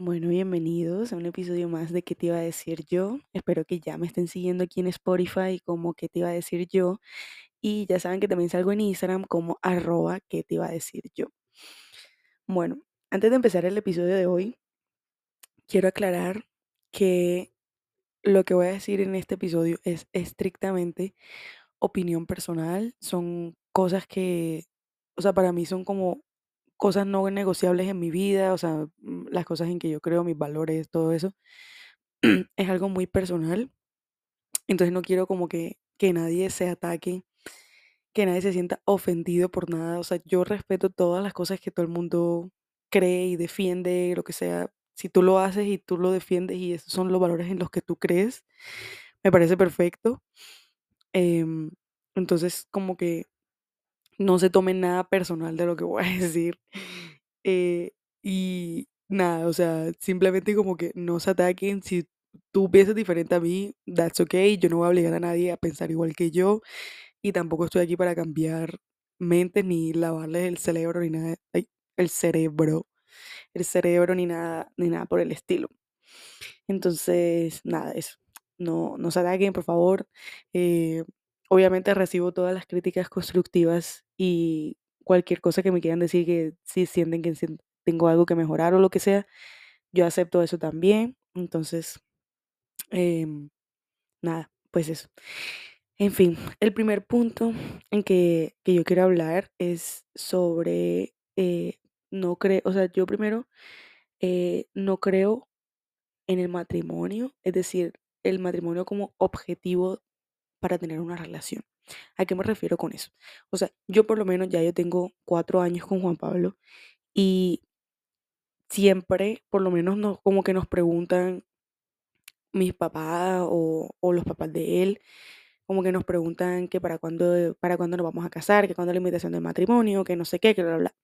Bueno, bienvenidos a un episodio más de ¿Qué te iba a decir yo? Espero que ya me estén siguiendo aquí en Spotify como ¿Qué te iba a decir yo? Y ya saben que también salgo en Instagram como arroba ¿Qué te iba a decir yo? Bueno, antes de empezar el episodio de hoy, quiero aclarar que lo que voy a decir en este episodio es estrictamente opinión personal. Son cosas que, o sea, para mí son como cosas no negociables en mi vida, o sea, mm, las cosas en que yo creo, mis valores, todo eso. es algo muy personal, entonces no quiero como que, que nadie se ataque, que nadie se sienta ofendido por nada, o sea, yo respeto todas las cosas que todo el mundo cree y defiende, lo que sea, si tú lo haces y tú lo defiendes y esos son los valores en los que tú crees, me parece perfecto. Em, entonces, como que no se tome nada personal de lo que voy a decir. Eh, y nada, o sea, simplemente como que no se ataquen. Si tú piensas diferente a mí, that's okay. Yo no voy a obligar a nadie a pensar igual que yo. Y tampoco estoy aquí para cambiar mentes ni lavarles el cerebro ni nada. ay, el cerebro. El cerebro ni nada, ni nada por el estilo. Entonces, nada, eso. No, no se ataquen, por favor. Eh, obviamente recibo todas las críticas constructivas y cualquier cosa que me quieran decir que si sienten que tengo algo que mejorar o lo que sea, yo acepto eso también. Entonces, em, nada, pues eso. En fin, el primer punto en que, que yo quiero hablar es sobre, eh, no creo, o sea, yo primero eh, no creo en el matrimonio, es decir, el matrimonio como objetivo para tener una relación. ¿A qué me refiero con eso? O sea, yo por lo menos ya yo tengo cuatro años con Juan Pablo y siempre, por lo menos, nos, como que nos preguntan mis papás o, los papás de él, como que nos preguntan que para cuándo, para cuándo nos vamos a casar, que cuándo la invitación del matrimonio, que no sé qué, que bla, bla, bla.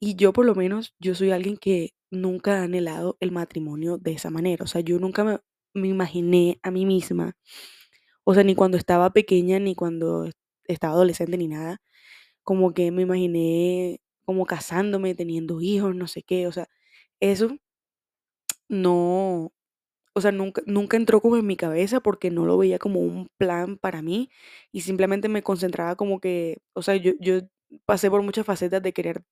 Y yo por lo menos, yo soy alguien que nunca ha anhelado el matrimonio de esa manera. O sea, yo nunca me imaginé a mí misma, o sea, ni cuando estaba pequeña, ni cuando estaba adolescente, ni nada, como que me imaginé como casándome, teniendo hijos, no sé qué. O sea, eso no, o sea, nunca, nunca entró como en mi cabeza porque no lo veía como un plan para mí y simplemente me concentraba como que, o sea, yo, yo pasé por muchas facetas de querer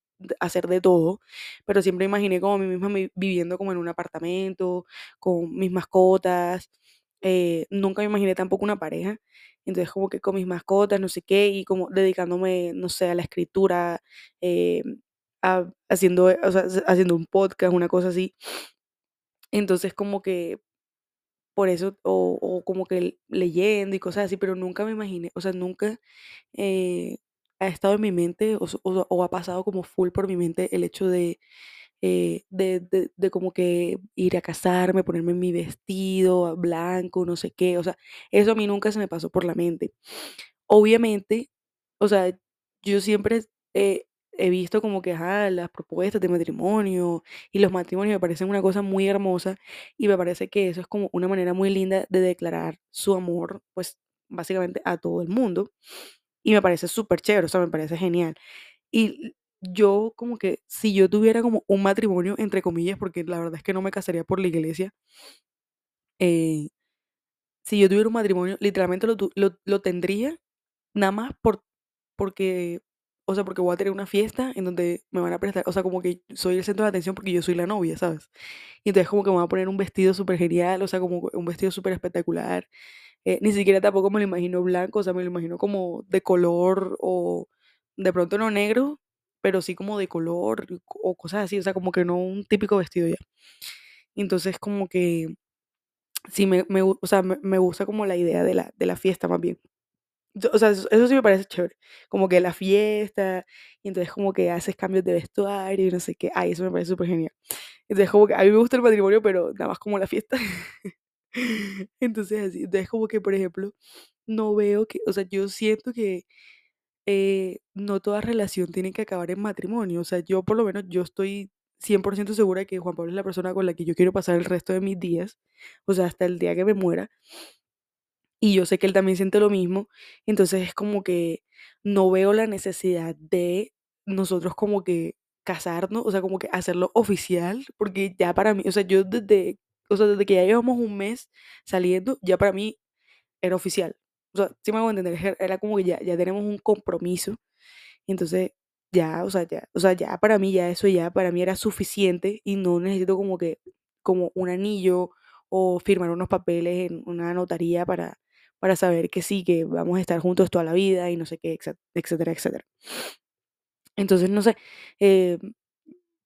hacer de todo, pero siempre imaginé como a mí misma mi- viviendo como en un apartamento, con mis mascotas, eh, nunca me imaginé tampoco una pareja, entonces como que con mis mascotas, no sé qué, y como dedicándome, no sé, a la escritura, eh, a- haciendo, o sea, haciendo un podcast, una cosa así. Entonces como que por eso, o, o como que leyendo y cosas así, pero nunca me imaginé, o sea, nunca eh, ha estado en mi mente o, o- o ha pasado como full por mi mente el hecho de, eh, de, de, de como que ir a casarme, ponerme mi vestido blanco, no sé qué, o sea, eso a mí nunca se me pasó por la mente. Obviamente, o sea, yo siempre eh, he visto como que, ajá, las propuestas de matrimonio y los matrimonios me parecen una cosa muy hermosa y me parece que eso es como una manera muy linda de declarar su amor, pues básicamente a todo el mundo y me parece súper chévere, o sea, me parece genial. Y yo como que si yo tuviera como un matrimonio, entre comillas, porque la verdad es que no me casaría por la iglesia, eh, si yo tuviera un matrimonio, literalmente lo, lo, lo tendría nada más por porque, o sea, porque voy a tener una fiesta en donde me van a prestar, o sea, como que soy el centro de atención porque yo soy la novia, ¿sabes? Y entonces como que me van a poner un vestido súper genial, o sea, como un vestido súper espectacular. eh, ni siquiera tampoco me lo imagino blanco, o sea, me lo imagino como de color o de pronto no negro, pero sí como de color o cosas así, o sea, como que no un típico vestido ya. Entonces como que sí me, me, o sea, me, me gusta como la idea de la, de la fiesta más bien. O sea, eso, eso sí me parece chévere. Como que la fiesta, y entonces como que haces cambios de vestuario y no sé qué. Ay, eso me parece súper genial. Entonces como que a mí me gusta el matrimonio, pero nada más como la fiesta. Entonces así, entonces como que, por ejemplo, no veo que, o sea, yo siento que eh, no toda relación tiene que acabar en matrimonio. O sea, yo por lo menos, yo estoy 100% segura de que Juan Pablo es la persona con la que yo quiero pasar el resto de mis días. O sea, hasta el día que me muera. Y yo sé que él también siente lo mismo, entonces es como que no veo la necesidad de nosotros como que casarnos, o sea, como que hacerlo oficial, porque ya para mí, o sea, yo desde, o sea, desde que ya llevamos un mes saliendo, ya para mí era oficial. O sea, sí me hago entender, era como que ya, ya tenemos un compromiso, entonces ya, o sea, ya, o sea, ya para mí, ya eso ya para mí era suficiente y no necesito como que, como un anillo o firmar unos papeles en una notaría para, para saber que sí, que vamos a estar juntos toda la vida y no sé qué, etcétera. etcétera. Entonces, no sé, eh,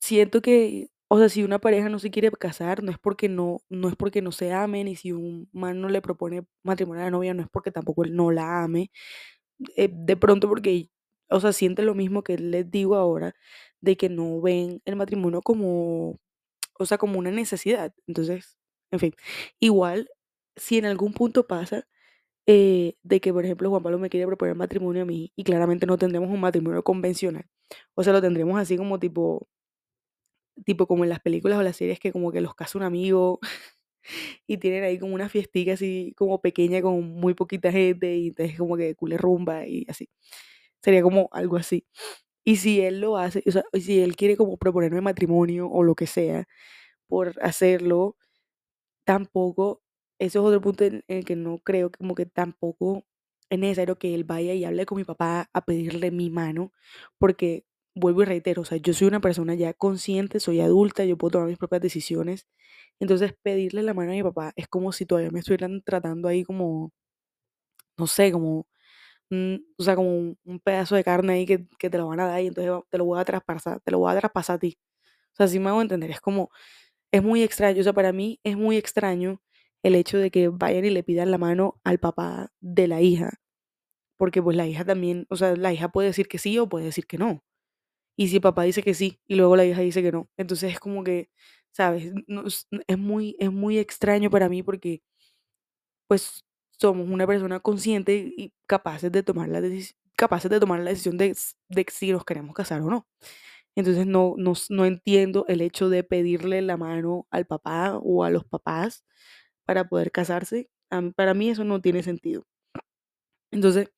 siento que, o sea, si una pareja no se quiere casar, no es porque no, no es porque no se amen, y si un man no le propone matrimonio a la novia, no es porque tampoco él no la ame, eh, de pronto porque, o sea, siente lo mismo que les digo ahora, de que no ven el matrimonio como, o sea, como una necesidad. Entonces, en fin, igual, si en algún punto pasa eh, de que, por ejemplo, Juan Pablo me quiere proponer matrimonio a mí y claramente no tendremos un matrimonio convencional, o sea, lo tendremos así como tipo, tipo como en las películas o las series que como que los casa un amigo y tienen ahí como una fiestica así como pequeña con muy poquita gente y entonces como que cule rumba y así. Sería como algo así. Y si él lo hace, o sea, si él quiere como proponerme matrimonio o lo que sea por hacerlo, tampoco, eso es otro punto en el que no creo, como que tampoco es necesario que él vaya y hable con mi papá a pedirle mi mano, porque vuelvo y reitero, o sea, yo soy una persona ya consciente, soy adulta, yo puedo tomar mis propias decisiones. Entonces, pedirle la mano a mi papá es como si todavía me estuvieran tratando ahí como, no sé, como, un- o sea, como un, pedazo de carne ahí que, que te lo van a dar y entonces te lo voy a traspasar, te lo voy a traspasar a ti. O sea, así me hago entender, es como, es muy extraño, o sea, para mí es muy extraño el hecho de que vayan y le pidan la mano al papá de la hija, porque pues la hija también, o sea, la hija puede decir que sí o puede decir que no. Y si papá dice que sí y luego la hija dice que no, entonces es como que, ¿sabes? Es, muy, es muy extraño para mí porque pues somos una persona consciente y capaces de tomar la capaces de tomar la decisión de, de si nos queremos casar o no. Entonces no, no, no entiendo el hecho de pedirle la mano al papá o a los papás para poder casarse. Para mí eso no tiene sentido. Entonces,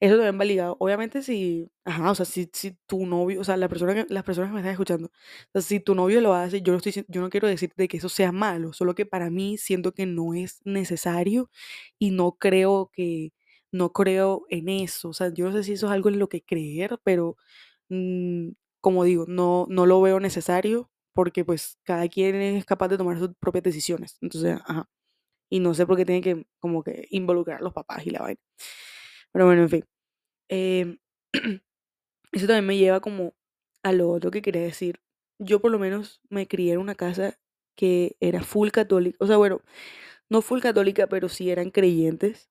eso también va ligado. Obviamente si, ajá, o sea, si, si tu novio, o sea, la persona que, las personas que me están escuchando, o sea, si tu novio lo hace, yo no estoy, yo no quiero decirte que eso sea malo, solo que para mí siento que no es necesario y no creo que, no creo en eso. O sea, yo no sé si eso es algo en lo que creer, pero mm, como digo, no, no lo veo necesario porque pues cada quien es capaz de tomar sus propias decisiones. Entonces, ajá. Y no sé por qué tiene que como que involucrar a los papás y la vaina. Pero bueno, en fin. Em, eso también me lleva como a lo otro que quería decir. Yo por lo menos me crié en una casa que era full católica. O sea, bueno, no full católica, pero sí eran creyentes.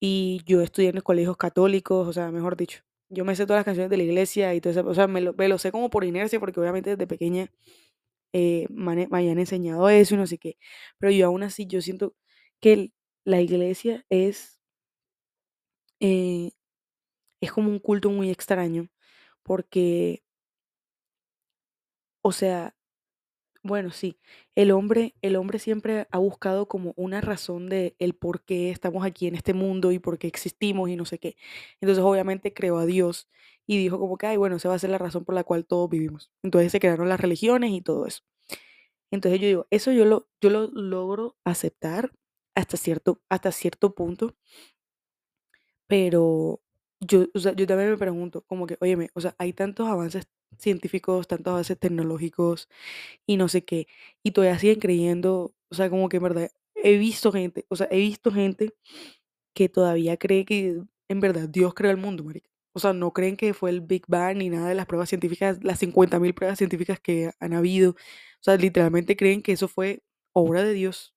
Y yo estudié en los colegios católicos, o sea, mejor dicho. Yo me sé todas las canciones de la iglesia y todo eso. O sea, me lo, sé como por inercia, porque obviamente desde pequeña eh, me, me habían enseñado eso y no sé qué. Pero yo aún así, yo siento que la iglesia es, eh, es como un culto muy extraño, porque, o sea, bueno, sí, el hombre, el hombre siempre ha buscado como una razón de el por qué estamos aquí en este mundo y por qué existimos y no sé qué. Entonces, obviamente, creó a Dios y dijo como que, ay, bueno, esa va a ser la razón por la cual todos vivimos. Entonces se crearon las religiones y todo eso. Entonces yo digo, eso yo lo, yo lo logro aceptar hasta cierto, hasta cierto punto, pero yo, o sea, yo también me pregunto, como que, óyeme, o sea, hay tantos avances científicos, tantos avances tecnológicos y no sé qué, y todavía siguen creyendo, o sea, como que en verdad he visto gente, o sea, he visto gente que todavía cree que en verdad Dios creó el mundo, marica. O sea, no creen que fue el Big Bang ni nada de las pruebas científicas, las 50.000 pruebas científicas que han habido. O sea, literalmente creen que eso fue obra de Dios.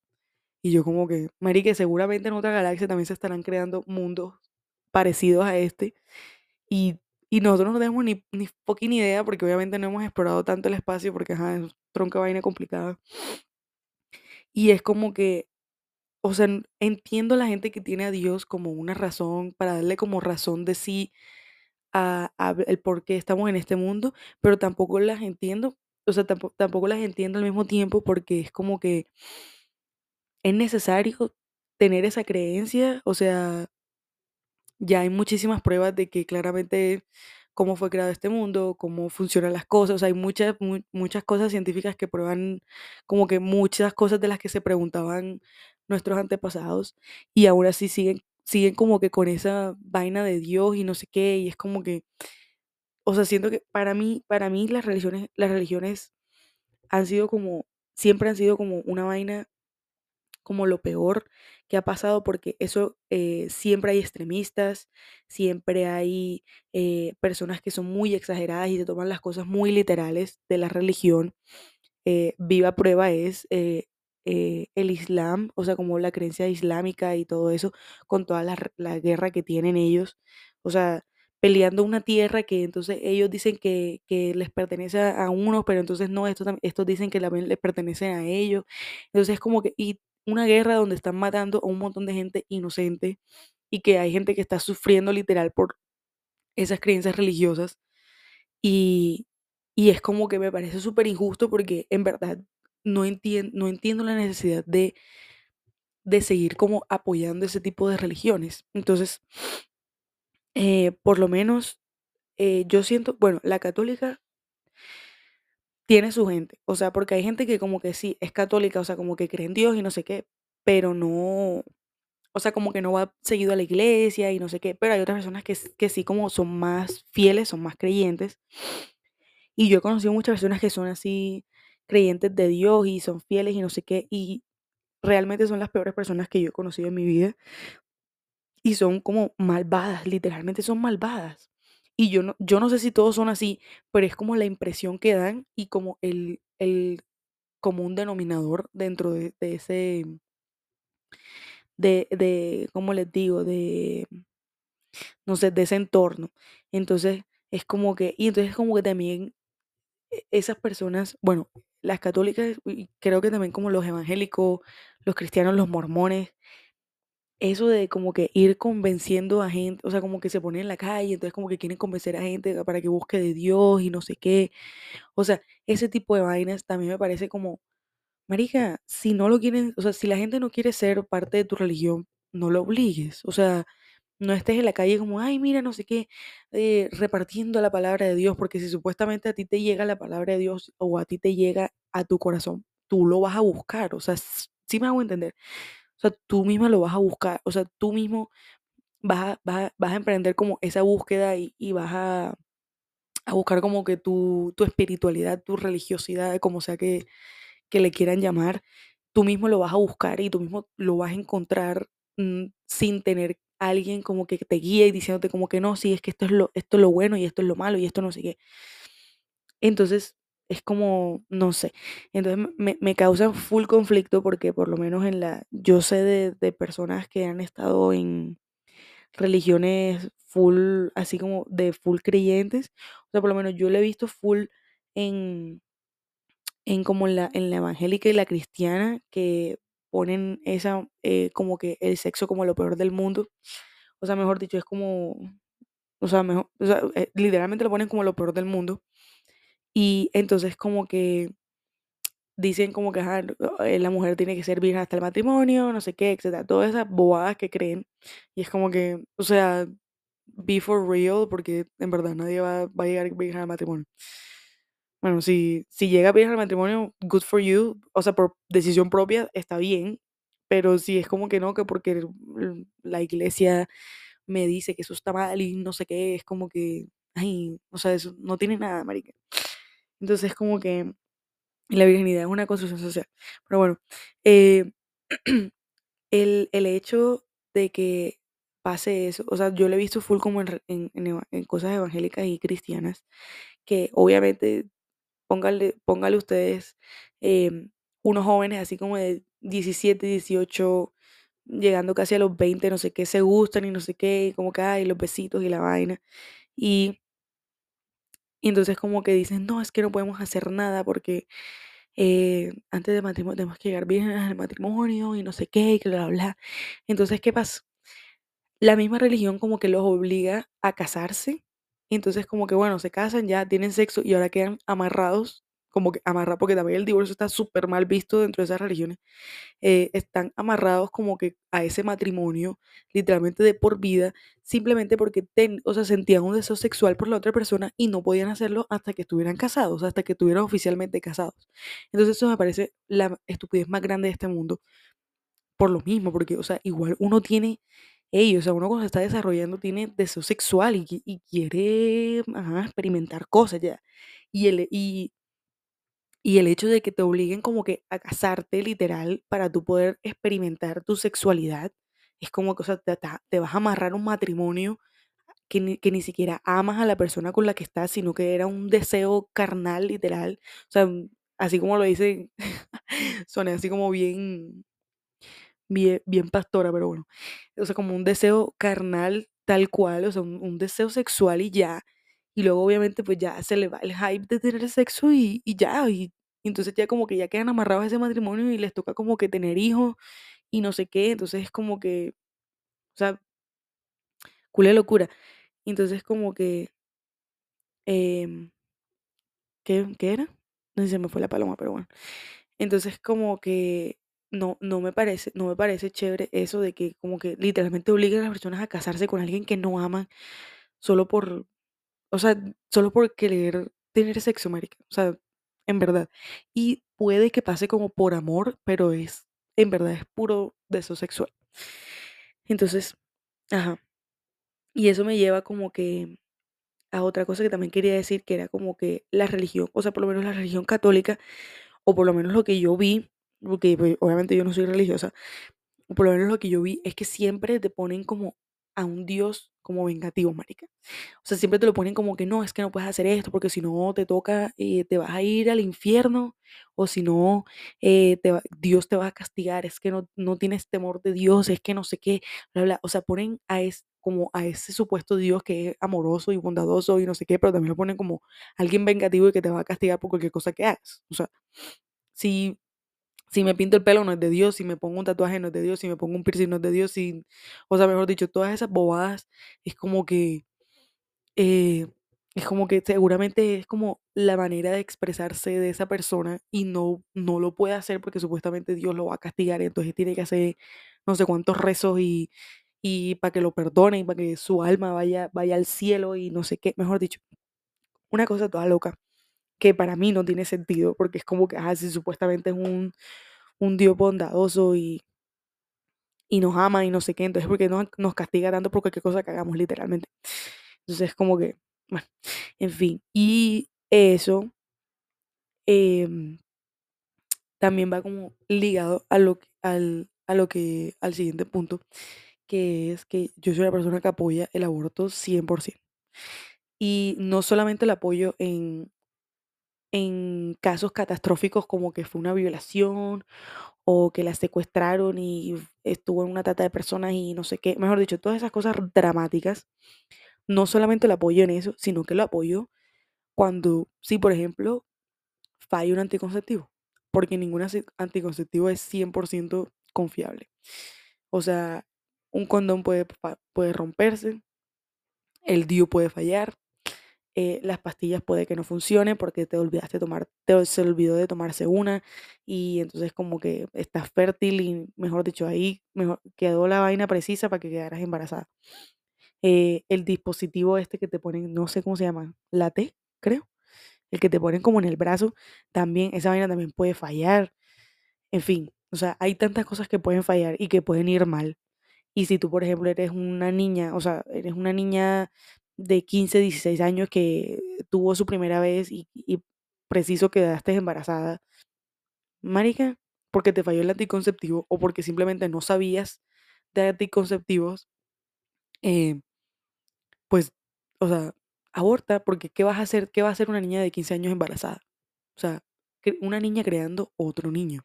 Y yo como que, marica, seguramente en otra galaxia también se estarán creando mundos parecidos a este. Y, y nosotros no tenemos ni, ni fucking idea porque obviamente no hemos explorado tanto el espacio porque, ajá, es tronca vaina complicada. Y es como que o sea, entiendo la gente que tiene a Dios como una razón, para darle como razón de sí a, a el por qué estamos en este mundo, pero tampoco las entiendo, o sea, tampoco, tampoco las entiendo al mismo tiempo porque es como que es necesario tener esa creencia, o sea, ya hay muchísimas pruebas de que claramente cómo fue creado este mundo, cómo funcionan las cosas. hay muchas, muchas cosas científicas que prueban como que muchas cosas de las que se preguntaban nuestros antepasados y aún así siguen, siguen como que con esa vaina de Dios y no sé qué. Y es como que, o sea, siento que para mí, para mí las religiones, las religiones han sido como, siempre han sido como una vaina como lo peor que ha pasado porque eso eh, siempre hay extremistas, siempre hay eh, personas que son muy exageradas y se toman las cosas muy literales de la religión. Eh, viva prueba es el Islam, o sea, como la creencia islámica y todo eso, con toda la, la guerra que tienen ellos. O sea, peleando una tierra que entonces ellos dicen que, que les pertenece a unos, pero entonces no, estos, estos dicen que también les pertenecen a ellos. Entonces es como que, y una guerra donde están matando a un montón de gente inocente y que hay gente que está sufriendo literal por esas creencias religiosas. Y, y es como que me parece súper injusto porque en verdad no, no entiendo la necesidad de, de seguir como apoyando ese tipo de religiones. Entonces, eh, por lo menos eh, yo siento, bueno, la católica tiene su gente, o sea, porque hay gente que como que sí, es católica, o sea, como que cree en Dios y no sé qué, pero no, o sea, como que no va seguido a la iglesia y no sé qué, pero hay otras personas que, que sí como son más fieles, son más creyentes. Y yo he conocido muchas personas que son así creyentes de Dios y son fieles y no sé qué, y realmente son las peores personas que yo he conocido en mi vida y son como malvadas, literalmente son malvadas. Y yo no, yo no sé si todos son así, pero es como la impresión que dan y como el, el común denominador dentro de, ese, de, de, ¿cómo les digo? De, no sé, de ese entorno. Entonces, es como que, y entonces como que también e, esas personas, bueno, las católicas, creo que también como los evangélicos, los cristianos, los mormones, eso de como que ir convenciendo a gente, o sea, como que se ponen en la calle, entonces como que quieren convencer a gente para que busque de Dios y no sé qué. O sea, ese tipo de vainas también me parece como, marica, si no lo quieren, o sea, si la gente no quiere ser parte de tu religión, no lo obligues. O sea, no estés en la calle como, ay, mira, no sé qué, eh, repartiendo la palabra de Dios, porque si supuestamente a ti te llega la palabra de Dios o a ti te llega a tu corazón, tú lo vas a buscar. O sea, sí me hago entender. O sea, tú misma lo vas a buscar, o sea, tú mismo vas a, vas a, emprender como esa búsqueda y, vas a, a, buscar como que tu, tu espiritualidad, tu religiosidad, como sea que, que, le quieran llamar, tú mismo lo vas a buscar y tú mismo lo vas a encontrar mm, sin tener alguien como que te guíe y diciéndote como que no, sí, es que esto es lo, esto es lo bueno y esto es lo malo y esto no sé qué. Entonces, es como, no sé. Entonces me, me causa full conflicto porque por lo menos en la, yo sé de, de personas que han estado en religiones full, así como de full creyentes. O sea, por lo menos yo lo he visto full en, en como la, en la evangélica y la cristiana que ponen esa, eh, como que el sexo como lo peor del mundo. O sea, mejor dicho, es como, o sea, mejor, o sea, eh, literalmente lo ponen como lo peor del mundo. Y entonces como que dicen como que eh, la mujer tiene que ser virgen hasta el matrimonio, no sé qué, etcétera. Todas esas bobadas que creen. Y es como que, o sea, be for real, porque en verdad nadie va, va a llegar virgen al matrimonio. Bueno, si, si llega virgen al matrimonio, good for you. O sea, por decisión propia está bien. Pero si es como que no, que porque la iglesia me dice que eso está mal y no sé qué, es como que, ay, o sea, eso no tiene nada, marica. Entonces, como que la virginidad es una construcción social. Pero bueno, eh, el, el, hecho de que pase eso, o sea, yo lo he visto full como en, cosas evangélicas y cristianas, que obviamente, póngale, póngale ustedes em, unos jóvenes así como de 17, 18, llegando casi a los 20, no sé qué, se gustan y no sé qué, y como que hay los besitos y la vaina. Y y entonces como que dicen, no, es que no podemos hacer nada porque eh, antes del matrimonio tenemos que llegar bien al matrimonio y no sé qué, y bla, bla, bla. Entonces, ¿qué pasa? La misma religión como que los obliga a casarse. Y entonces como que, bueno, se casan, ya tienen sexo y ahora quedan amarrados como que amarrar, porque también el divorcio está súper mal visto dentro de esas religiones, eh, están amarrados como que a ese matrimonio, literalmente de por vida, simplemente porque ten, o sea, sentían un deseo sexual por la otra persona y no podían hacerlo hasta que estuvieran casados, hasta que estuvieran oficialmente casados. Entonces eso me parece la estupidez más grande de este mundo. Por lo mismo, porque, o sea, igual uno tiene, ellos, o sea, uno cuando se está desarrollando tiene deseo sexual y, qui- y quiere experimentar cosas ya. Y, el, y y el hecho de que te obliguen como que a casarte literal para tú poder experimentar tu sexualidad, es como que, o sea, te, te vas a amarrar un matrimonio que ni, que ni siquiera amas a la persona con la que estás, sino que era un deseo carnal literal. O sea, mm, así como lo dice, suena así como bien, bien, bien pastora, pero bueno. O sea, como un deseo carnal tal cual, o sea, un, un deseo sexual y ya. Y luego obviamente pues ya se le va el hype de tener sexo y, y ya. Y, entonces ya como que ya quedan amarrados a ese matrimonio y les toca como que tener hijos y no sé qué. Entonces es como que, o sea, culé locura. Entonces como que, em, ¿qué, qué era? No sé si se me fue la paloma, pero bueno. Entonces como que no, no me parece, no me parece chévere eso de que como que literalmente obligan a las personas a casarse con alguien que no aman solo por, o sea, solo por querer tener sexo, marica. O sea, en verdad. Y puede que pase como por amor, pero es, en verdad es puro deseo sexual. Entonces, ajá. Y eso me lleva como que a otra cosa que también quería decir, que era como que la religión, o sea, por lo menos la religión católica, o por lo menos lo que yo vi, porque pues, obviamente yo no soy religiosa, por lo menos lo que yo vi es que siempre te ponen como a un Dios como vengativo, marica. O sea, siempre te lo ponen como que no, es que no puedes hacer esto porque si no te toca, eh, te vas a ir al infierno o si no, eh, Dios te va a castigar, es que no, no tienes temor de Dios, es que no sé qué, bla, bla. O sea, ponen a es, como a ese supuesto Dios que es amoroso y bondadoso y no sé qué, pero también lo ponen como alguien vengativo y que te va a castigar por cualquier cosa que hagas. O sea, si si me pinto el pelo no es de Dios, si me pongo un tatuaje no es de Dios, si me pongo un piercing no es de Dios, si, o sea, mejor dicho, todas esas bobadas es como que, eh, es como que seguramente es como la manera de expresarse de esa persona y no, no lo puede hacer porque supuestamente Dios lo va a castigar, entonces tiene que hacer no sé cuántos rezos y, y para que lo perdone y para que su alma vaya, vaya al cielo y no sé qué, mejor dicho, una cosa toda loca que para mí no tiene sentido porque es como que, ah, si supuestamente es un un Dios bondadoso y, y nos ama y no sé qué, entonces ¿por qué nos, castiga tanto por cualquier cosa que hagamos literalmente? Entonces es como que, bueno, en fin, y eso em, también va como ligado a lo, al, a lo que, al siguiente punto, que es que yo soy una persona que apoya el aborto 100%. Y no solamente el apoyo en, en casos catastróficos como que fue una violación o que la secuestraron y estuvo en una trata de personas y no sé qué, mejor dicho, todas esas cosas dramáticas, no solamente lo apoyo en eso, sino que lo apoyo cuando, si por ejemplo falla un anticonceptivo, porque ningún anticonceptivo es 100% confiable. O sea, un condón puede, puede romperse, el DIU puede fallar, eh, las pastillas puede que no funcionen porque te olvidaste tomar, te, se olvidó de tomarse una y entonces como que estás fértil y mejor dicho ahí mejor, quedó la vaina precisa para que quedaras embarazada. Eh, el dispositivo este que te ponen, no sé cómo se llama, la T, creo, el que te ponen como en el brazo, también, esa vaina también puede fallar, en fin, o sea, hay tantas cosas que pueden fallar y que pueden ir mal. Y si tú, por ejemplo, eres una niña, o sea, eres una niña de 15, 16 años que tuvo su primera vez y, y preciso quedaste embarazada, marica, porque te falló el anticonceptivo o porque simplemente no sabías de anticonceptivos, eh, pues, o sea, aborta, porque ¿qué vas a hacer? ¿Qué va a hacer una niña de 15 años embarazada? O sea, una niña creando otro niño.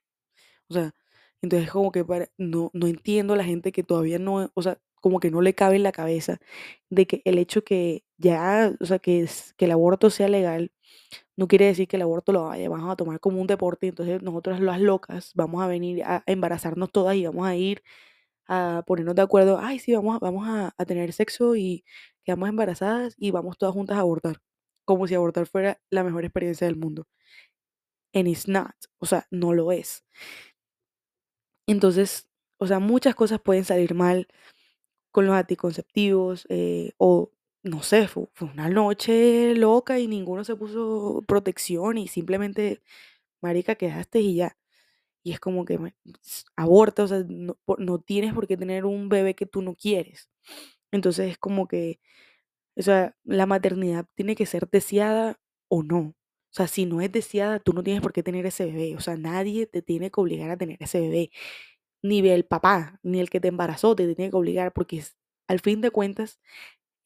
O sea, entonces como que para, no, no entiendo a la gente que todavía no, o sea, como que no le cabe en la cabeza de que el hecho que ya, o sea, que, el aborto sea legal, no quiere decir que el aborto lo vaya, vamos a tomar como un deporte, entonces nosotras las locas vamos a venir a, embarazarnos todas y vamos a ir a ponernos de acuerdo, ay, sí, vamos, vamos a, a tener sexo y quedamos embarazadas y vamos todas juntas a abortar, como si abortar fuera la mejor experiencia del mundo. and it's not, o sea, no lo es. Entonces, o sea, muchas cosas pueden salir mal con los anticonceptivos eh, o no sé, fue, fue una noche loca y ninguno se puso protección y simplemente, marica, quedaste y ya. Y es como que aborta, o sea, no, no tienes por qué tener un bebé que tú no quieres. Entonces es como que, o sea, la maternidad tiene que ser deseada o no. O sea, si no es deseada, tú no tienes por qué tener ese bebé. O sea, nadie te tiene que obligar a tener ese bebé. Ni el papá, ni el que te embarazó te tiene que obligar, porque es- al fin de cuentas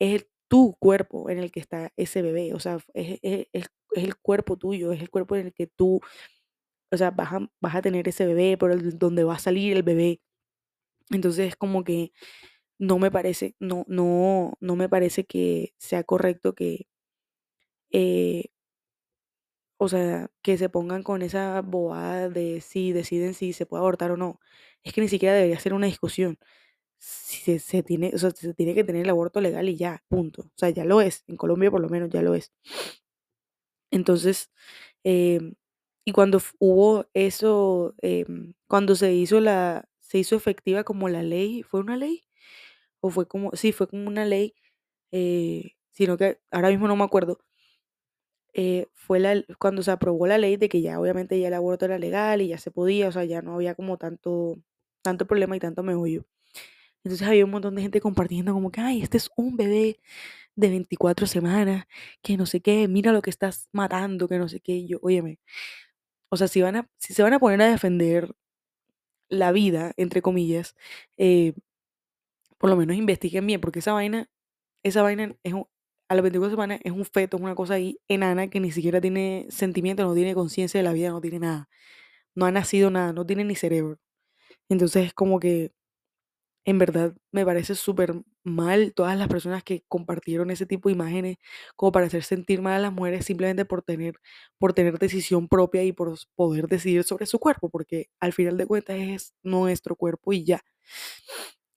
es el- tu cuerpo en el que está ese bebé. O sea, es, es- es- el cuerpo tuyo, es el cuerpo en el que tú, o sea, vas a, vas a tener ese bebé, por donde va a salir el bebé. Entonces es como que no me parece, no, no, no me parece que sea correcto que, eh, o sea, que se pongan con esa bobada de si deciden si se puede abortar o no. Es que ni siquiera debería ser una discusión. Si se, se tiene, o sea, se tiene que tener el aborto legal y ya, punto. O sea, ya lo es. En Colombia por lo menos ya lo es. Entonces, em, y cuando hubo eso, em, cuando se hizo la, se hizo efectiva como la ley, ¿fue una ley? O fue como, sí, fue como una ley, eh, sino que ahora mismo no me acuerdo, eh, fue la, cuando se aprobó la ley de que ya obviamente ya el aborto era legal y ya se podía, o sea, ya no había como tanto, tanto problema y tanto meollo. Entonces había un montón de gente compartiendo como que, ay, este es un bebé de 24 semanas, que no sé qué, mira lo que estás matando, que no sé qué, y yo, óyeme, o sea, si van a, si se van a poner a defender la vida, entre comillas, eh, por lo menos investiguen bien, porque esa vaina, esa vaina es un, a las 24 semanas es un feto, es una cosa ahí enana que ni siquiera tiene sentimiento, no tiene conciencia de la vida, no tiene nada, no ha nacido nada, no tiene ni cerebro. Entonces es como que En verdad, me parece súper mal todas las personas que compartieron ese tipo de imágenes como para hacer sentir mal a las mujeres simplemente por tener, por tener decisión propia y por poder decidir sobre su cuerpo, porque al final de cuentas es nuestro cuerpo y ya.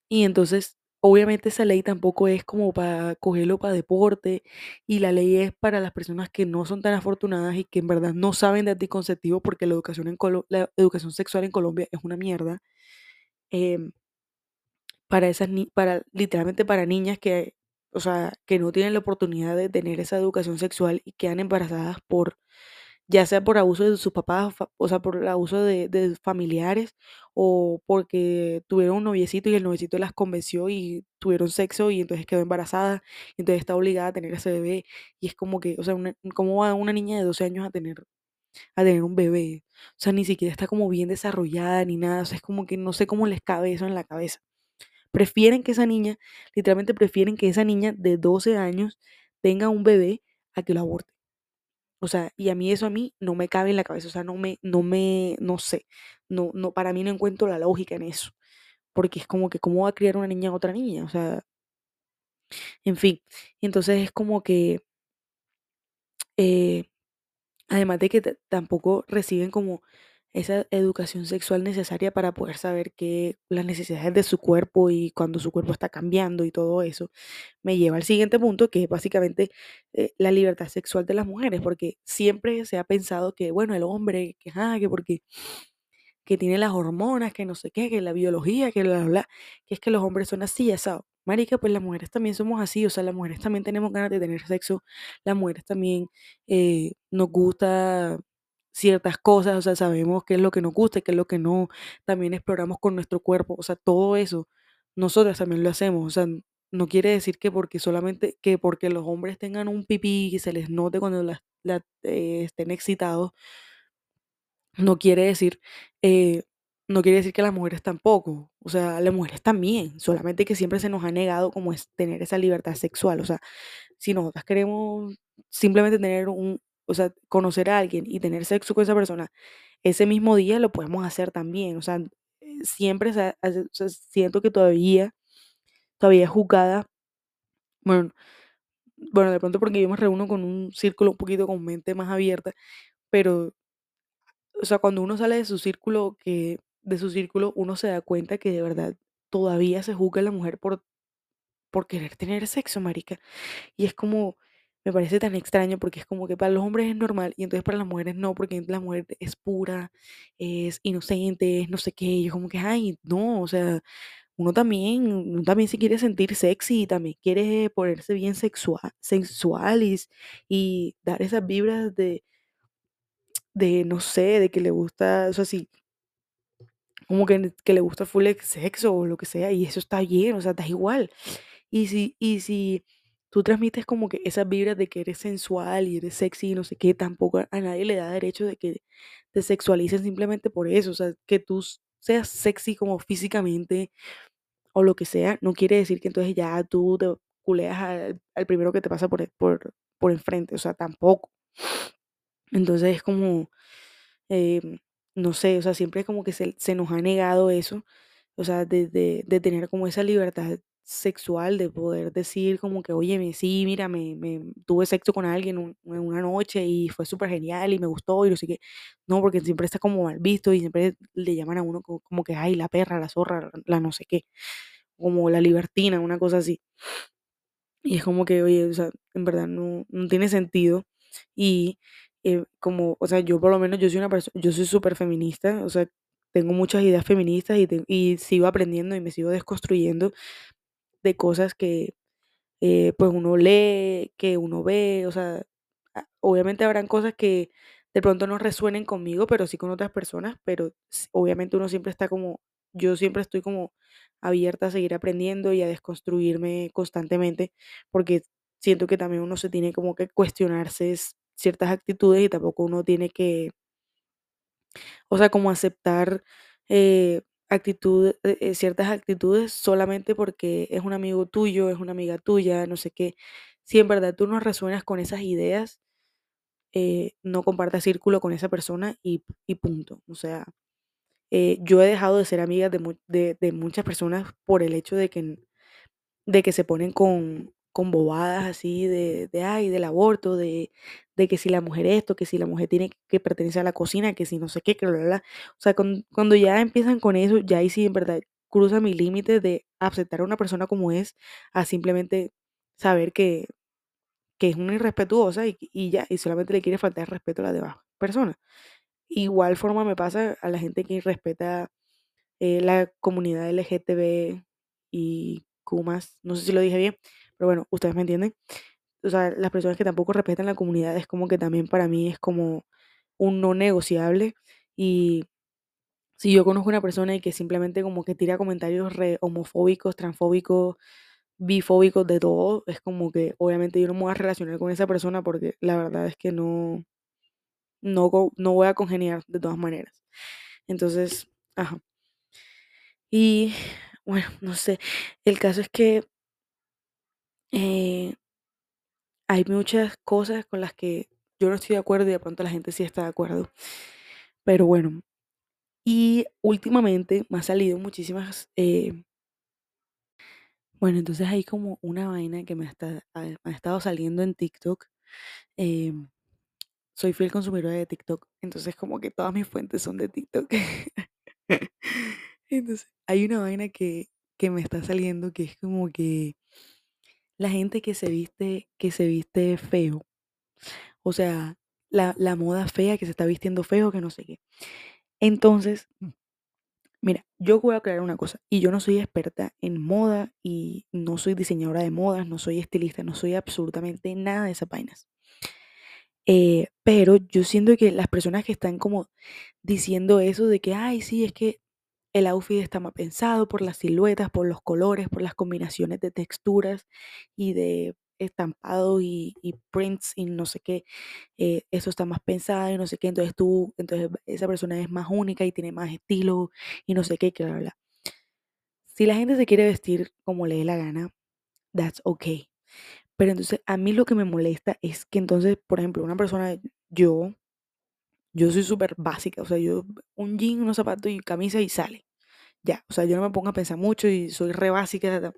Y entonces, obviamente esa ley tampoco es como para cogerlo para deporte y la ley es para las personas que no son tan afortunadas y que en verdad no saben de anticonceptivo porque la educación, en Colo- la educación sexual en Colombia es una mierda. em, para esas ni para literalmente para niñas que, o sea, que no tienen la oportunidad de tener esa educación sexual y quedan embarazadas por, ya sea por abuso de sus papás, o sea, por el abuso de, de familiares, o porque tuvieron un noviecito y el noviecito las convenció y tuvieron sexo y entonces quedó embarazada, y entonces está obligada a tener ese bebé. Y es como que, o sea, una- ¿cómo va una niña de 12 años a tener, a tener un bebé? O sea, ni siquiera está como bien desarrollada ni nada. O sea, es como que no sé cómo les cabe eso en la cabeza. Prefieren que esa niña, literalmente prefieren que esa niña de 12 años tenga un bebé a que lo aborte. O sea, y a mí eso a mí no me cabe en la cabeza, o sea, no me, no me, no sé, no, no, para mí no encuentro la lógica en eso, porque es como que cómo va a criar una niña a otra niña, o sea, en fin, entonces es como que, eh, además de que tampoco reciben como esa educación sexual necesaria para poder saber que las necesidades de su cuerpo y cuando su cuerpo está cambiando y todo eso. me lleva al siguiente punto, que es básicamente eh, la libertad sexual de las mujeres, porque siempre se ha pensado que, bueno, el hombre, que, ah, que porque que tiene las hormonas, que no sé qué, que la biología, que bla, bla, bla, que es que los hombres son así, asado. Marica, pues las mujeres también somos así, o sea, las mujeres también tenemos ganas de tener sexo, las mujeres también eh, nos gusta ciertas cosas, o sea, sabemos qué es lo que nos gusta y qué es lo que no, también exploramos con nuestro cuerpo, o sea, todo eso, nosotras también lo hacemos, o sea, no quiere decir que porque solamente, que porque los hombres tengan un pipí y se les note cuando la- eh, estén excitados, no quiere decir, eh, no quiere decir que las mujeres tampoco, o sea, las mujeres también, solamente que siempre se nos ha negado como es tener esa libertad sexual, o sea, si nosotras queremos simplemente tener un, o sea, conocer a alguien y tener sexo con esa persona, ese mismo día lo podemos hacer también, o sea, eh, siempre siento que todavía, todavía es juzgada, bueno, bueno, de pronto porque yo me reúno con un círculo un poquito con mente más abierta, pero o sea, cuando uno sale de su círculo, que de su círculo, uno se da cuenta que de verdad todavía se juzga a la mujer por, por querer tener sexo, marica. Y es como, me parece tan extraño porque es como que para los hombres es normal y entonces para las mujeres no, porque la mujer es pura, es inocente, es no sé qué, y yo como que, ay, no, o sea, uno también, uno también se quiere sentir sexy, también quiere ponerse bien sexual, sensual y, dar esas vibras de, de, no sé, de que le gusta, o sea, sí, como que, que le gusta full sexo o lo que sea, y eso está bien, o sea, está igual. Y si, y si tú transmites como que esas vibras de que eres sensual y eres sexy y no sé qué, tampoco a nadie le da derecho de que te sexualicen simplemente por eso. O sea, que tú seas sexy como físicamente o lo que sea, no quiere decir que entonces ya tú te culeas al, al primero que te pasa por, por, por enfrente. O sea, tampoco. Entonces es como, em, no sé, o sea, siempre como que se, nos ha negado eso, o sea, de tener como esa libertad sexual, de poder decir como que, oye, sí, mira, me, me tuve sexo con alguien en una noche y fue súper genial y me gustó y no sé qué. No, porque siempre está como mal visto y siempre le llaman a uno co- como que, ay, la perra, la zorra, la no sé qué, como la libertina, una cosa así. Y es como que, oye, o sea, en verdad no, no tiene sentido. Y eh, como, o sea, yo por lo menos, yo soy una persona, yo soy súper feminista, o sea, tengo muchas ideas feministas y, te- y sigo aprendiendo y me sigo desconstruyendo de cosas que, eh, pues uno lee, que uno ve, o sea, a- obviamente habrán cosas que de pronto no resuenen conmigo, pero sí con otras personas, pero obviamente uno siempre está como, yo siempre estoy como abierta a seguir aprendiendo y a desconstruirme constantemente, porque siento que también uno se tiene como que cuestionarse ciertas actitudes y tampoco uno tiene que o sea, como aceptar eh, actitud, eh, eh, ciertas actitudes solamente porque es un amigo tuyo, es una amiga tuya, no sé qué. Si en verdad tú no resuenas con esas ideas, eh, no compartas círculo con esa persona y, y punto. O sea, yo he dejado de ser amiga de, mu- de, de muchas personas por el hecho de que de que se ponen con, con bobadas así de, de, ay, del aborto, de, de que si la mujer esto, que si la mujer tiene que pertenecer a la cocina, que si no sé qué, que bla, bla, bla. O sea, con- cuando ya empiezan con eso, ya ahí sí en verdad cruza mi límite de aceptar a una persona como es, a simplemente saber que, que es una irrespetuosa y, y ya, y solamente le quiere faltar respeto a las demás personas. Igual forma me pasa a la gente que respeta eh, la comunidad LGTB y Q+, no sé si lo dije bien, pero bueno, ustedes me entienden. O sea, las personas que tampoco respetan la comunidad es como que también para mí es como un no negociable. Y si yo conozco una persona y que simplemente como que tira comentarios re homofóbicos, transfóbicos, bifóbicos, de todo, es como que obviamente yo no me voy a relacionar con esa persona porque la verdad es que no, no, no voy a congeniar de todas maneras. Entonces, ajá. Y bueno, no sé, el caso es que eh, hay muchas cosas con las que yo no estoy de acuerdo y de pronto la gente sí está de acuerdo. Pero bueno, y últimamente me ha salido muchísimas, eh, bueno, entonces hay como una vaina que me, está, me ha estado saliendo en TikTok. eh, soy fiel consumidora de TikTok, entonces como que todas mis fuentes son de TikTok. Entonces, hay una vaina que, que me está saliendo que es como que la gente que se viste, que se viste feo. O sea, la, la moda fea que se está vistiendo feo, que no sé qué. Entonces, mm, mira, yo voy a aclarar una cosa, y yo no soy experta en moda y no soy diseñadora de modas, no soy estilista, no soy absolutamente nada de esas vainas. Eh, pero yo siento que las personas que están como diciendo eso de que, ay, sí, es que el outfit está más pensado por las siluetas, por los colores, por las combinaciones de texturas y de estampado y, prints y no sé qué, eh, eso está más pensado y no sé qué, entonces tú, entonces esa persona es más única y tiene más estilo y no sé qué, que bla, bla, bla. Si la gente se quiere vestir como le dé la gana, that's okay. Pero entonces a mí lo que me molesta es que entonces, por ejemplo, una persona, yo, yo soy súper básica, o sea, yo un jean, unos zapatos y camisa y sale. Ya, o sea, yo no me pongo a pensar mucho y soy re básica,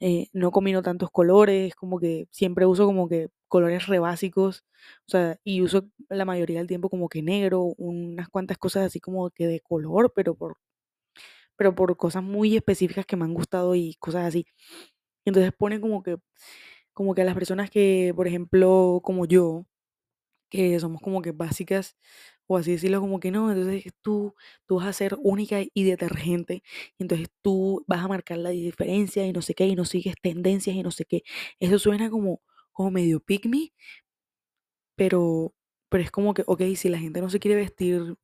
eh, no combino tantos colores, como que siempre uso como que colores re básicos, o sea, y uso la mayoría del tiempo como que negro, unas cuantas cosas así como que de color, pero por, pero por cosas muy específicas que me han gustado y cosas así. Entonces pone como que como que a las personas que, por ejemplo, como yo, que somos como que básicas, o así decirlo, como que no, entonces tú, tú vas a ser única y detergente, entonces tú vas a marcar la diferencia y no sé qué, y no sigues tendencias y no sé qué. Eso suena como, como medio pick me, pero, pero es como que, ok, si la gente no se quiere vestir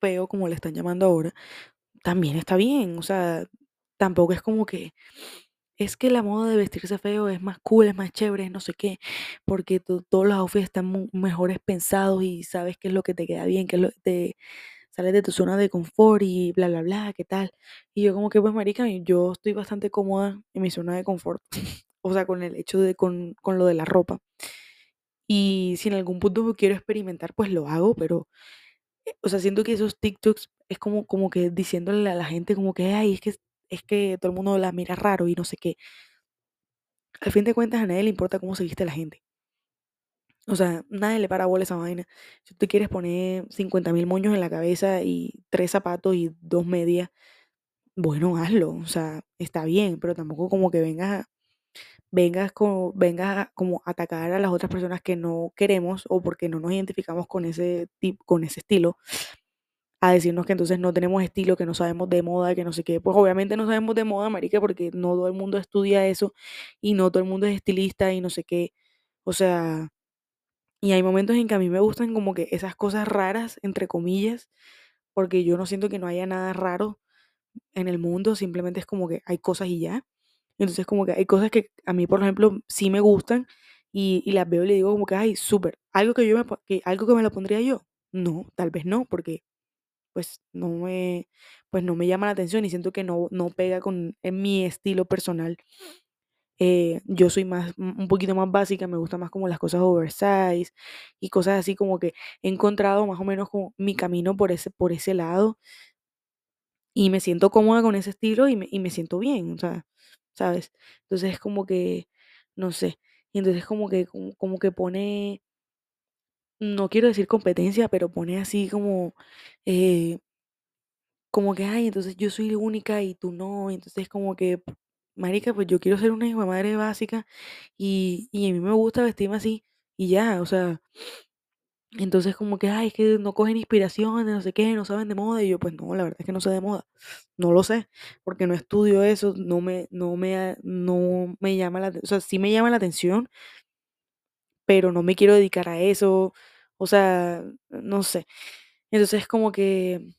feo como le están llamando ahora, también está bien, o sea, tampoco es como que es que la moda de vestirse feo es más cool, es más chévere, no sé qué, porque to- todos los outfits están mejores pensados y sabes qué es lo que te queda bien, qué es lo que te sales de tu zona de confort y bla, bla, bla, qué tal. Y yo como que, pues, marica, yo estoy bastante cómoda en mi zona de confort, o sea, con el hecho de, con, con lo de la ropa. Y si en algún punto quiero experimentar, pues lo hago, pero, eh, o sea, siento que esos TikToks es como, como que diciéndole a la gente como que, ay, es que, es que todo el mundo la mira raro y no sé qué. Al fin de cuentas, a nadie le importa cómo se viste la gente. O sea, nadie le para bola esa vaina. Si tú quieres poner 50 mil moños en la cabeza y tres zapatos y dos medias, bueno, hazlo. O sea, está bien, pero tampoco como que vengas, a- vengas, como, vengas como atacar a las otras personas que no queremos o porque no nos identificamos con ese tipo, con ese estilo, a decirnos que entonces no tenemos estilo, que no sabemos de moda, que no sé qué. Pues obviamente no sabemos de moda, marica, porque no todo el mundo estudia eso y no todo el mundo es estilista y no sé qué. O sea, Y hay momentos en que a mí me gustan como que esas cosas raras, entre comillas, porque yo no siento que no haya nada raro en el mundo, simplemente es como que hay cosas y ya. Entonces como que hay cosas que a mí, por ejemplo, sí me gustan y, y las veo y le digo como que, ay, súper, algo que yo me, que, algo que me lo pondría yo. No, tal vez no, porque pues no me, pues no me llama la atención y siento que no, no pega con en mi estilo personal. Eh, yo soy más, un poquito más básica, me gustan más como las cosas oversize y cosas así como que he encontrado más o menos como mi camino por ese, por ese lado y me siento cómoda con ese estilo y me, y me siento bien, o sea, ¿sabes? Entonces es como que, no sé, y entonces como que, como, como que pone, no quiero decir competencia, pero pone así como, eh, como que, ay, entonces yo soy única y tú no, entonces como que, marica, pues yo quiero ser una hijo de madre básica y, y a mí me gusta vestirme así y ya, o sea, entonces como que, ay, es que no cogen inspiración de no sé qué, no saben de moda y yo, pues no, la verdad es que no sé de moda, no lo sé, porque no estudio eso, no me, no me, no me llama la, o sea, sí me llama la atención, pero no me quiero dedicar a eso, o sea, no sé, entonces como que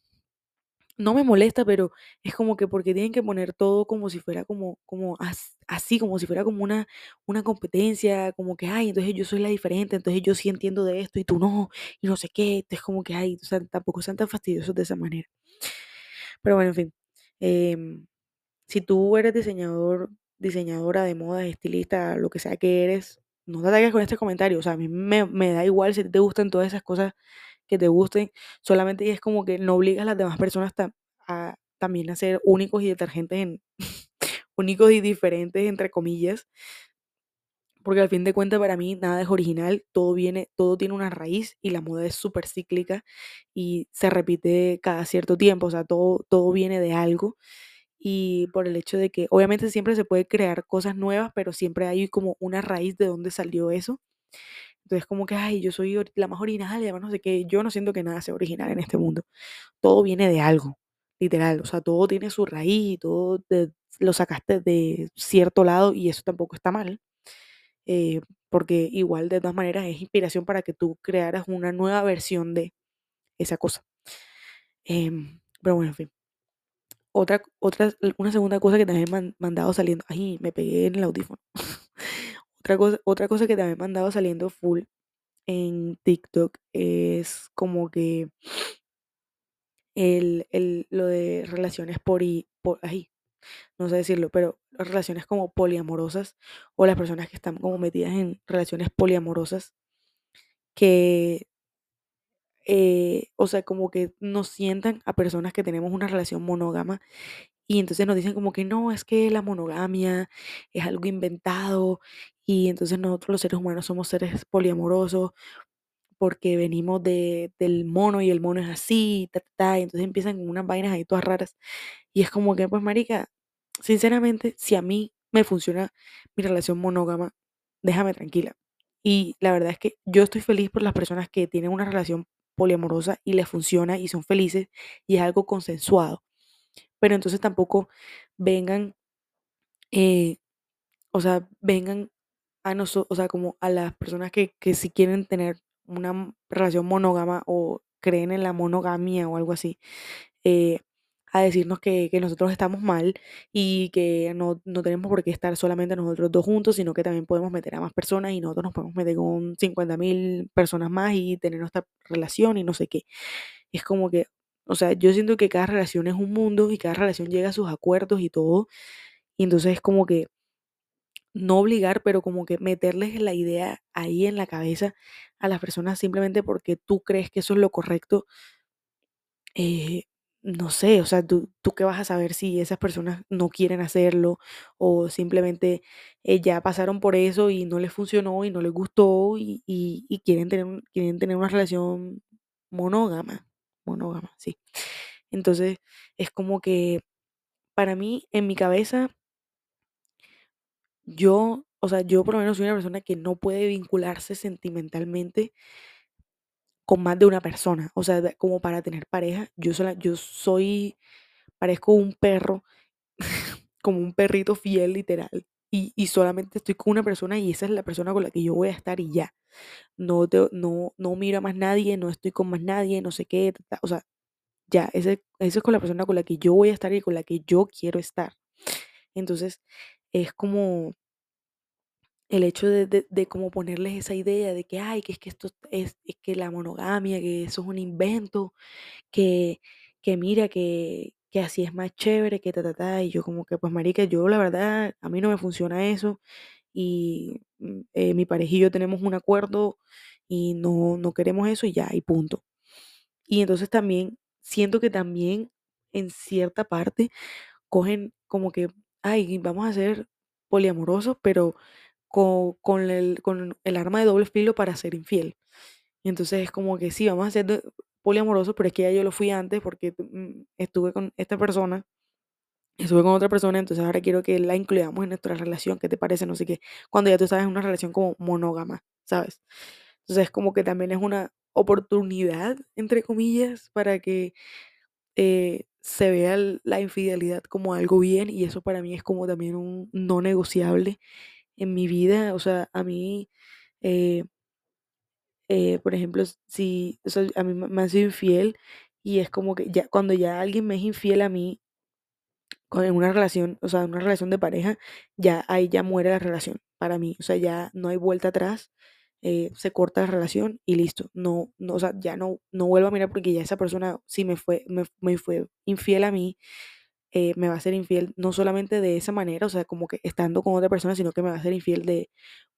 no me molesta, pero es como que porque tienen que poner todo como si fuera como, como as- así, como si fuera como una, una competencia, como que, ay, entonces yo soy la diferente, entonces yo sí entiendo de esto y tú no, y no sé qué, entonces como que, ay, o sea, tampoco sean tan fastidiosos de esa manera. Pero bueno, en fin, em, si tú eres diseñador, diseñadora de moda, estilista, lo que sea que eres, no te ataques con este comentario, o sea, a mí me, da igual si te gustan todas esas cosas que te gusten, solamente es como que no obligas a las demás personas a también a ser únicos y detergentes en únicos y diferentes entre comillas, porque al fin de cuentas para mí nada es original, todo viene, todo tiene una raíz y la moda es súper cíclica y se repite cada cierto tiempo, o sea, todo, todo viene de algo y por el hecho de que obviamente siempre se puede crear cosas nuevas, pero siempre hay como una raíz de dónde salió eso. Entonces como que, ay, yo soy la más original y además no sé qué, yo no siento que nada sea original en este mundo. Todo viene de algo, literal, o sea, todo tiene su raíz todo lo sacaste de cierto lado y eso tampoco está mal, eh, porque igual de todas maneras es inspiración para que tú crearas una nueva versión de esa cosa. Em, pero bueno, en fin. Otra, otra, una segunda cosa que también me han mandado saliendo, ay, me pegué en el audífono. Otra cosa, otra cosa que también me han mandado saliendo full en TikTok es como que el, el, lo de relaciones por, y, por, ay, no sé decirlo, pero relaciones como poliamorosas o las personas que están como metidas en relaciones poliamorosas que, eh, o sea, como que nos sientan a personas que tenemos una relación monógama y entonces nos dicen como que no, es que la monogamia es algo inventado y entonces nosotros los seres humanos somos seres poliamorosos porque venimos de, del mono y el mono es así, ta, ta, ta, y entonces empiezan con unas vainas ahí todas raras. Y es como que, pues, marica, sinceramente, si a mí me funciona mi relación monógama, déjame tranquila. Y la verdad es que yo estoy feliz por las personas que tienen una relación poliamorosa y les funciona y son felices y es algo consensuado. Pero entonces tampoco vengan, eh, o sea, vengan a nosotros, o sea, como a las personas que, que si quieren tener una relación monógama o creen en la monogamia o algo así, eh, a decirnos que, que, nosotros estamos mal y que no, no, tenemos por qué estar solamente nosotros dos juntos, sino que también podemos meter a más personas y nosotros nos podemos meter con 50 mil personas más y tener nuestra relación y no sé qué. Es como que, o sea, yo siento que cada relación es un mundo y cada relación llega a sus acuerdos y todo. Y entonces es como que no obligar, pero como que meterles la idea ahí en la cabeza a las personas simplemente porque tú crees que eso es lo correcto. Eh, no sé, o sea, ¿tú, tú qué vas a saber si esas personas no quieren hacerlo o simplemente eh, ya pasaron por eso y no les funcionó y no les gustó y, y- y quieren tener, quieren tener una relación monógama, monógama, sí. Entonces, es como que para mí, en mi cabeza, yo, o sea, yo por lo menos soy una persona que no puede vincularse sentimentalmente con más de una persona. O sea, como para tener pareja, yo sola, yo soy, parezco un perro, como un perrito fiel, literal. Y, y solamente estoy con una persona y esa es la persona con la que yo voy a estar y ya. No, te- no, no miro a más nadie, no estoy con más nadie, no sé qué. ta, O sea, ya, ese es con la persona con la que yo voy a estar y con la que yo quiero estar. Entonces, es como el hecho de, de, de como ponerles esa idea de que, ay, que es que esto es, es que la monogamia, que eso es un invento, que, que mira, que, que así es más chévere, que ta, ta, ta, y yo como que, pues marica, yo la verdad, a mí no me funciona eso, y mm, eh, mi pareja y yo tenemos un acuerdo y no, no queremos eso y ya, y punto. Y entonces también, siento que también en cierta parte cogen como que, ay, vamos a ser poliamorosos, pero con, el, con el arma de doble filo para ser infiel. Y entonces es como que sí, vamos a ser poliamorosos, pero es que ya yo lo fui antes porque mm, estuve con esta persona, estuve con otra persona, entonces ahora quiero que la incluyamos en nuestra relación, ¿qué te parece? No sé qué, cuando ya tú sabes una relación como monógama, ¿sabes? Entonces es como que también es una oportunidad, entre comillas, para que eh, se vea la infidelidad como algo bien y eso para mí es como también un no negociable en mi vida. O sea, a mí, eh, eh, por ejemplo, si o sea, a mí me han sido infiel y es como que ya cuando ya alguien me es infiel a mí en una relación, o sea, en una relación de pareja, ya ahí ya muere la relación para mí. O sea, ya no hay vuelta atrás. eh, se corta la relación y listo. No, no, o sea, ya no, no vuelvo a mirar porque ya esa persona, si me fue, me, me fue infiel a mí, eh, me va a ser infiel no solamente de esa manera, o sea, como que estando con otra persona, sino que me va a ser infiel de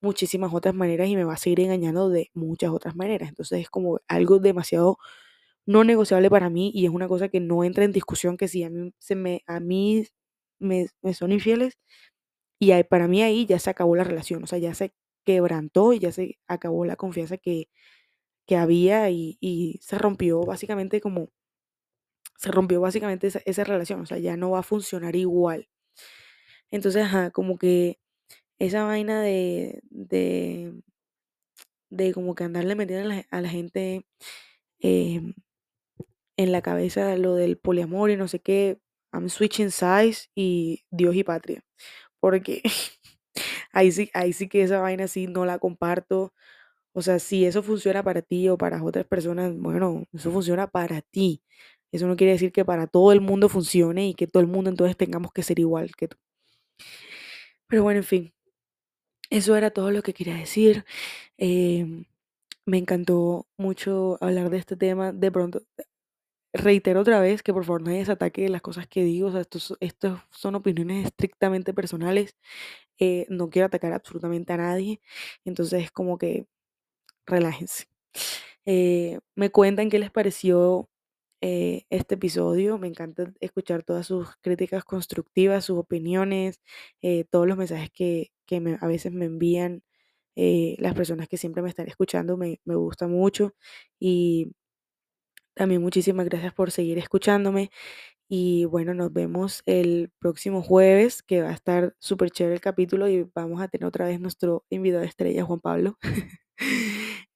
muchísimas otras maneras y me va a seguir engañando de muchas otras maneras. Entonces es como algo demasiado no negociable para mí y es una cosa que no entra en discusión que si a mí, se me, a mí me, son infieles y para mí ahí ya se acabó la relación, o sea, ya se quebrantó y ya se acabó la confianza que, que había y, y se rompió básicamente como, se rompió básicamente esa, esa relación, o sea, ya no va a funcionar igual. Entonces, ajá, como que esa vaina de, de, de como que andarle metiendo a la, a la gente em, en la cabeza lo del poliamor y no sé qué, I'm switching sides y Dios y patria. Porque ahí sí, ahí sí que esa vaina sí no la comparto. O sea, si eso funciona para ti o para otras personas, bueno, eso funciona para ti. Eso no quiere decir que para todo el mundo funcione y que todo el mundo entonces tengamos que ser igual que tú. Pero bueno, en fin, eso era todo lo que quería decir. Em, me encantó mucho hablar de este tema. De pronto, reitero otra vez que por favor nadie se ataque las cosas que digo. O estos, estos son opiniones estrictamente personales. eh, no quiero atacar absolutamente a nadie. Entonces, es como que relájense. Eh, me cuentan qué les pareció eh, este episodio. Me encanta escuchar todas sus críticas constructivas, sus opiniones, eh, todos los mensajes que, que a veces me envían eh, las personas que siempre me están escuchando. Me, me gusta mucho. Y también muchísimas gracias por seguir escuchándome. Y bueno, nos vemos el próximo jueves, que va a estar súper chévere el capítulo y vamos a tener otra vez nuestro invitado estrella, Juan Pablo.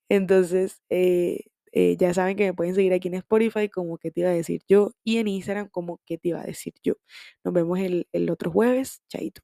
Entonces, eh, eh, ya saben que me pueden seguir aquí en Spotify como que te iba a decir yo y en Instagram como que te iba a decir yo. Nos vemos el, el otro jueves. Chaito.